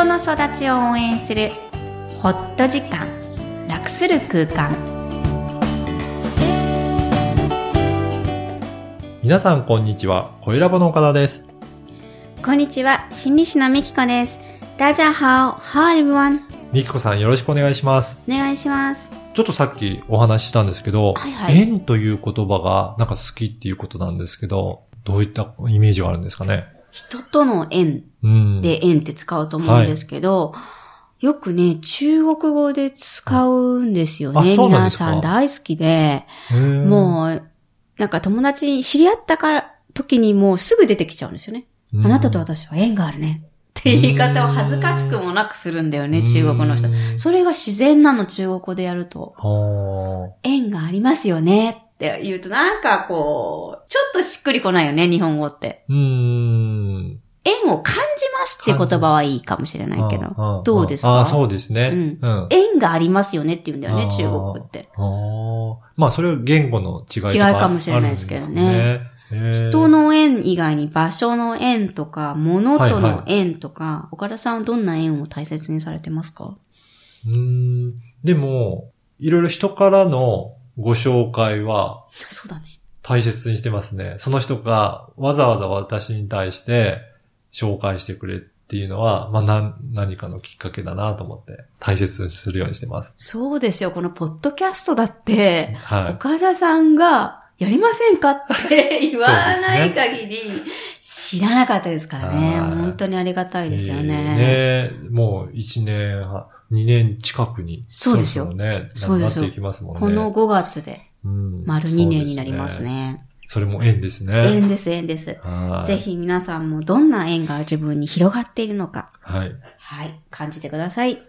人の育ちを応援するホット時間楽する空間皆さんこんにちは、小ラボの岡田です。こんにちは心理師のみきこです大家好 How everyone みきこさんよろしくお願いします。お願いしますちょっとさっきお話ししたんですけど、はいはい縁という言葉がなんか好きっていうことなんですけど、どういったイメージがあるんですかね？人との縁うん。で縁って使うと思うんですけど、よくね、中国語で使うんですよあね。皆さん大好きで、もう、なんか友達に知り合ったから、時にもうすぐ出てきちゃうんですよね。うんあなたと私は縁があるね。っていう言い方を恥ずかしくもなくするんだよね、中国の人う。んそれが自然なの、中国語でやると。は縁がありますよねって言うと、なんかこう、ちょっとしっくりこないよね、日本語って。ーうーん。縁を感じますって言葉はいいかもしれないけど。どうですか？ああ、そうですね。うんうん。縁がありますよねって言うんだよね、中国語って。まあ、それは言語の違いとか違いかもしれないですけどね人の縁以外に場所の縁とか、物との縁とか、岡田さんはどんな縁を大切にされてますか？うーん。でも、いろいろ人からのご紹介はそうだね。大切にしてますね。その人がわざわざ私に対して紹介してくれっていうのは、まあ何、何かのきっかけだなと思って大切にするようにしてます。そうですよ。このポッドキャストだって、はい。岡田さんが、やりませんかって言わない限り、知らなかったですからね。はい本当にありがたいですよね。えーねもう1年半、2年近くに。そうですよね。そうですよなっていきますもんね。この5月でうん丸2年になります。ね。それも縁ですね。縁です、縁です。はい。ぜ。ひ皆さんもどんな縁が自分に広がっているのか、はい。はい、感じてください。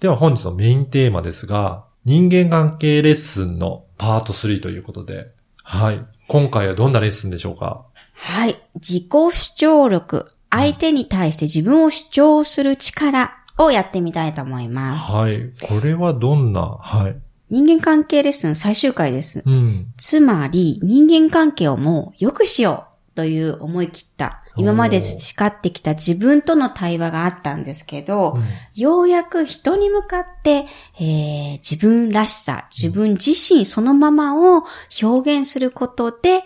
では本日のメインテーマですが、人間関係レッスンのパート3ということで、はい。今回はどんなレッスンでしょうか？はい。自己主張力。相手に対して自分を主張する力をやってみたいと思います。はい。これはどんな、はい。人間関係レッスン最終回です。うん。つまり、人間関係をもう良くしようという思い切った、今まで培ってきた自分との対話があったんですけど、うんようやく人に向かって、えー自分らしさ、自分自身そのままを表現することで、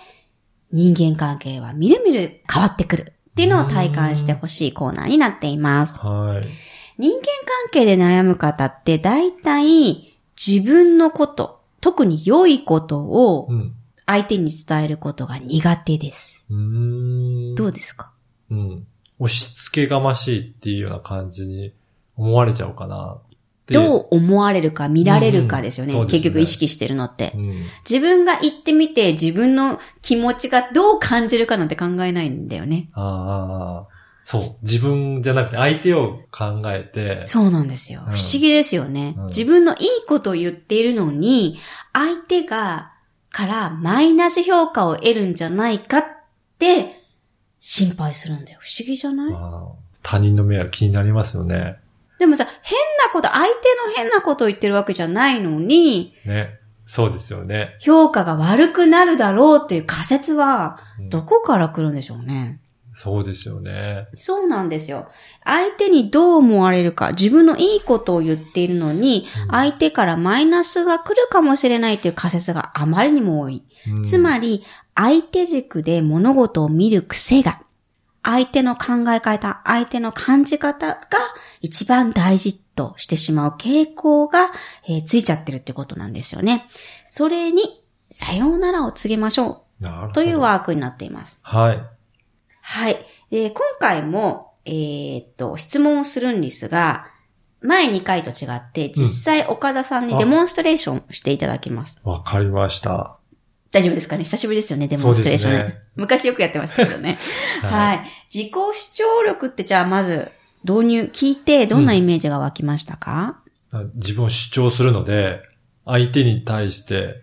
人間関係はみるみる変わってくるっていうのを体感してほしいコーナーになっています。はい。人間関係で悩む方って大体自分のこと、特に良いことをうん。相手に伝えることが苦手です。うーん。どうですか？うん。押し付けがましいっていうような感じに思われちゃうかなって。どう思われるか見られるかですよね。うんね結局意識してるのって。うん。自分が言ってみて自分の気持ちがどう感じるかなんて考えないんだよね。ああ。そう。自分じゃなくて相手を考えて。そうなんですよ。うん不思議ですよね、うん自分のいいことを言っているのに、相手が、からマイナス評価を得るんじゃないかって心配するんだよ。不思議じゃない？他人の目は気になりますよね。でもさ、変なこと、相手の変なことを言ってるわけじゃないのに、ね。そうですよね。評価が悪くなるだろうっていう仮説は、うんどこから来るんでしょうね。そうですよね。そうなんですよ。相手にどう思われるか、自分のいいことを言っているのに、うん相手からマイナスが来るかもしれないという仮説があまりにも多い。うんつまり、相手軸で物事を見る癖が、相手の考え方、相手の感じ方が一番大事としてしまう傾向が、えーついちゃってるってことなんですよね。それに、さようならを告げましょ。うというワークになっています。はい。はい。で、今回も、えーっと、質問をするんですが、前2回と違って、実際岡田さんにデモンストレーションしていただきます。わかりました。大丈夫ですかね？久しぶりですよね、デモンストレーションね。そうですね昔よくやってましたけどね。はいはい。自己主張力ってじゃあまず導入聞いてどんなイメージが湧きましたか、自分を主張するので、相手に対して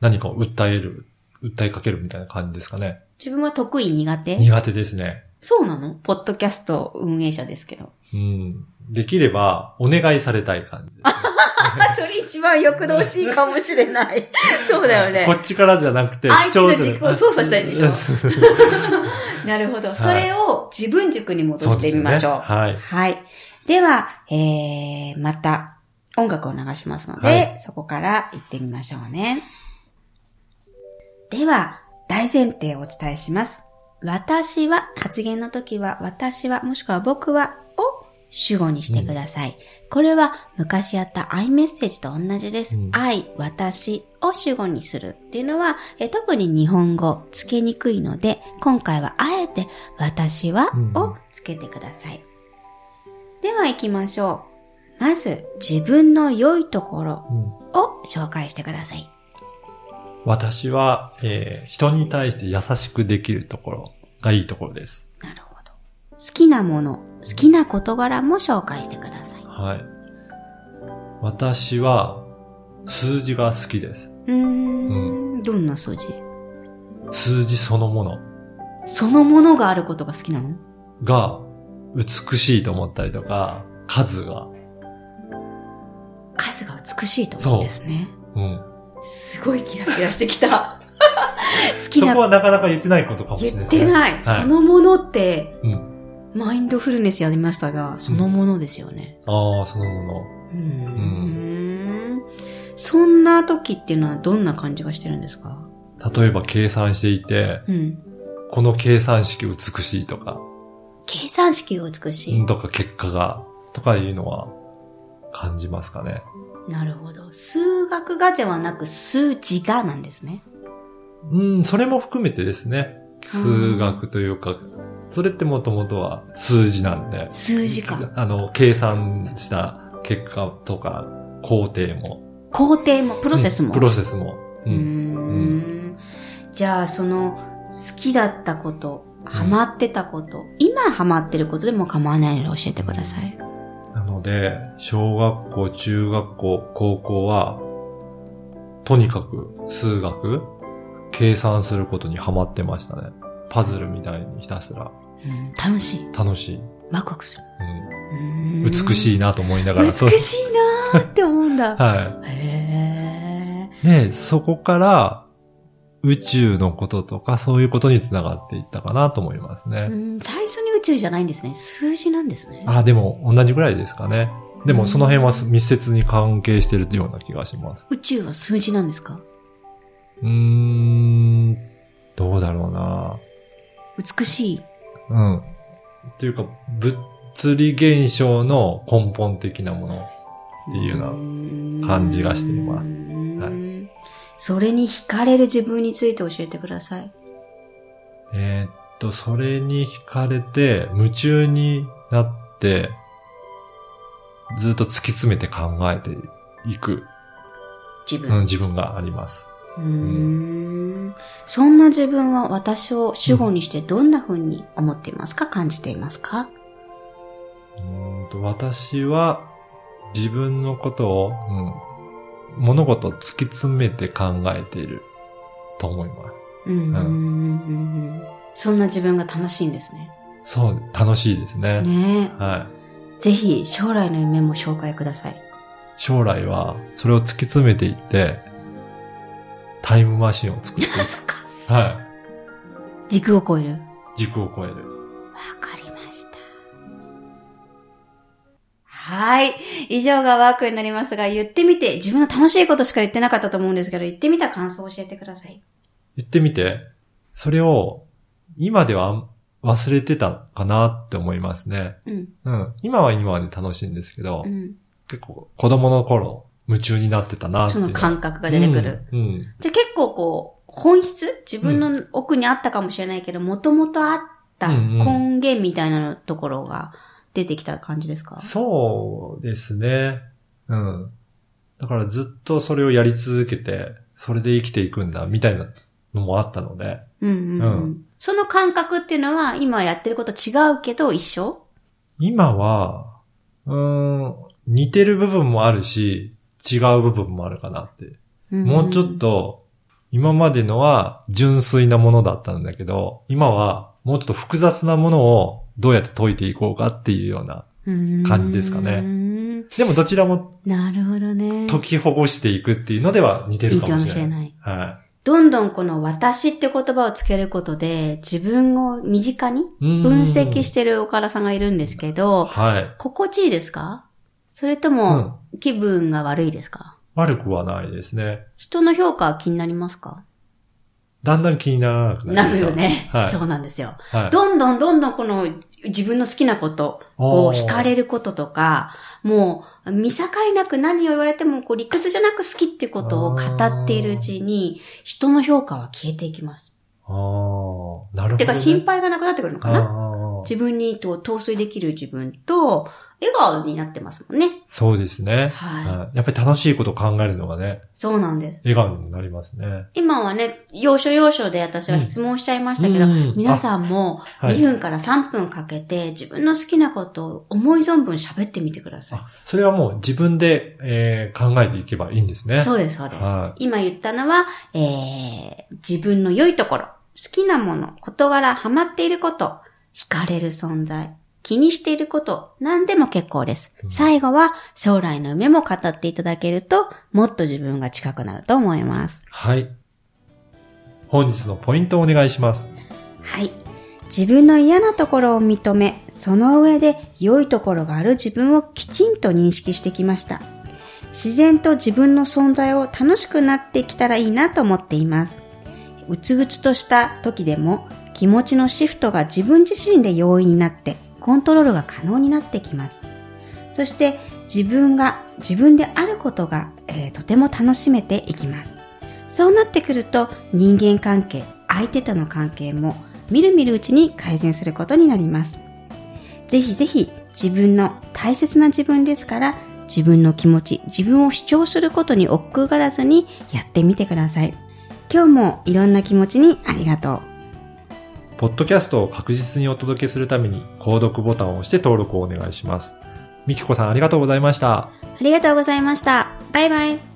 何かを訴える、訴えかけるみたいな感じですかね。自分は得意苦手？苦手ですね。そうなの？ポッドキャスト運営者ですけど。うん。できれば、お願いされたい感じね、あ、それ一番欲動しいかもしれない。そうだよね。こっちからじゃなくて、相手の主張する軸を操作したいんでしょ？なるほど。いそれを自分軸に戻してみましょう。そうねはい。はい。では、えー、また音楽を流しますので、はいそこから行ってみましょうね。では、大前提をお伝えします。私は、発言の時は、私は、もしくは僕は、を主語にしてください。これは昔やった iMessage と同じです。うん I、私を主語にするっていうのは、え特に日本語つけにくいので、今回はあえて私はうんをつけてください。では行きましょう。まず、自分の良いところうんを紹介してください。私は、えー人に対して優しくできるところがいいところです。なるほど。好きなもの、好きな事柄も紹介してください。はい。私は、数字が好きです。うーん、どんな数字？数字そのものそのものがあることが好きなの？が美しいと思ったりとか、数が、数が美しいと思うんですね。うん。すごいキラキラしてきた。好きなそこはなかなか言ってないことかもしれ言っないですね。てない。はいそのものって、うん。マインドフルネスやりましたが、そのものですよね。ああ、そのもの。うーん。そんな時っていうのはどんな感じがしてるんですか？例えば計算していて、うん。この計算式美しいとか、計算式が美しい。とか結果が、とかいうのは感じますかね。なるほど。数学がではなく数字がなんですね。うん、それも含めてですね。数学というか、それってもともとは数字なんで。数字か。あの、計算した結果とか、工程も。工程も、プロセスも。うんプロセスも。うーん。じゃあ、その、好きだったこと、ハマってたこと、今ハマってることでも構わないので教えてください。なので、小学校、中学校、高校は、とにかく数学、計算することにハマってましたね。パズルみたいにひたすらうん楽しい。楽しい。ワクワクする。うん、美美しいなと思いながら。美しいなーって思うんだ。はへい。で、そこから宇宙のこととかそういうことにつながっていったかなと思いますーね。うん最初宙じゃないんですね。数字なんですね。あ、でも同じぐらいですかね。でもその辺は密接に関係してるような気がします。宇宙は数字なんですか？うーん、どうだろうな。美しい。うん。っていうか、物理現象の根本的なものっていうような感じがしていますうんそれに惹かれる自分について教えてください。えーっと、それに惹かれて、夢中になって、ずっと突き詰めて考えていく、うん、自分。自分があります。うー。ん。そんな自分は私を主語にしてどんな風に思っていますか、感じていますか？うーんと私は自分のことを、うん、物事を突き詰めて考えていると思います。うん。うんそんな自分が楽しいんですね。そう、楽しいですね。ねはい。え。ぜひ将来の夢も紹介ください。将来はそれを突き詰めていって、タイムマシンを作っていあ、そっか。く。は軸を超える。わい。軸を超える。かりました。はい。以上がワークになりますが、言ってみて、自分の楽しいことしか言ってなかったと思うんですけど、言ってみた感想を教えてください。言ってみて、それを今では忘れてたかなって思いますね。うん。うん。今は今で楽しいんですけど、うん。結構子供の頃夢中になってたなっていそうの感覚が出てくる。うん。うんじゃあ結構こう、本質自分の奥にあったかもしれないけど、もともとあったうんうん根源みたいなところが出てきた感じですか？そうですね。うん。だからずっとそれをやり続けて、それで生きていくんだ、みたいなのもあったので、うんうん、うんうんその感覚っていうのは、今やってること違うけど一緒？今は、うーん、似てる部分もあるし、違う部分もあるかなって。もうちょっ、と、今までのは純粋なものだったんだけど、今はもうちょっと複雑なものをどうやって解いていこうかっていうような。感じですかねね。でもどちらもなるほどね。解きほぐしていくっていうのでは似てるかもしれない。いいかもしれないはどんどんこの私って言葉をつけることで、自分を身近に分析してる岡田さんがいるんですけど、はい。心地いいですか？それとも、気分が悪いですか、うん、悪くはないですね。人の評価は気になりますか？だんだん気にならなくなる。なるよね。はい、そうなんですよ、はい。どんどんどんどんこの自分の好きなこと、こう惹かれることとか、もう見境なく何を言われてもこう理屈じゃなく好きっていうことを語っているうちに、人の評価は消えていきます。ああ、なるほど、ね。てか心配がなくなってくるのかな？自分にと陶酔できる自分と、笑顔になってますもんね。そうですね。はい。やっぱり楽しいことを考えるのがね。そうなんです。笑顔になりますね。今はね、要所要所で私は質問しちゃいましたけど、うん、皆さんも2分から3分かけて自分の好きなことを思い存分喋ってみてください。それはもう自分で、えー、考えていけばいいんですね。そうです、そうです。今言ったのは、えー、自分の良いところ、好きなもの、事柄、ハマっていること、惹かれる存在、気にしていること、何でも結構です。最後は将来の夢も語っていただけると、もっと自分が近くなると思います。はい。本日のポイントをお願いします。はい。自分の嫌なところを認め、その上で良いところがある自分をきちんと認識してきました。自然と自分の存在を楽しくなってきたらいいなと思っています。うつうつとした時でも気持ちのシフトが自分自身で容易になってコントロールが可能になってきます。そして自分が自分であることが、えー、とても楽しめていきます。そうなってくると人間関係、相手との関係もみるみるうちに改善することになります。ぜひぜひ自分の大切な自分ですから自分の気持ち、自分を主張することに億劫がらずにやってみてください。今日もいろんな気持ちにありがとう。ポッドキャストを確実にお届けするために、購読ボタンを押して登録をお願いします。みきこさんありがとうございました。ありがとうございました。バイバイ。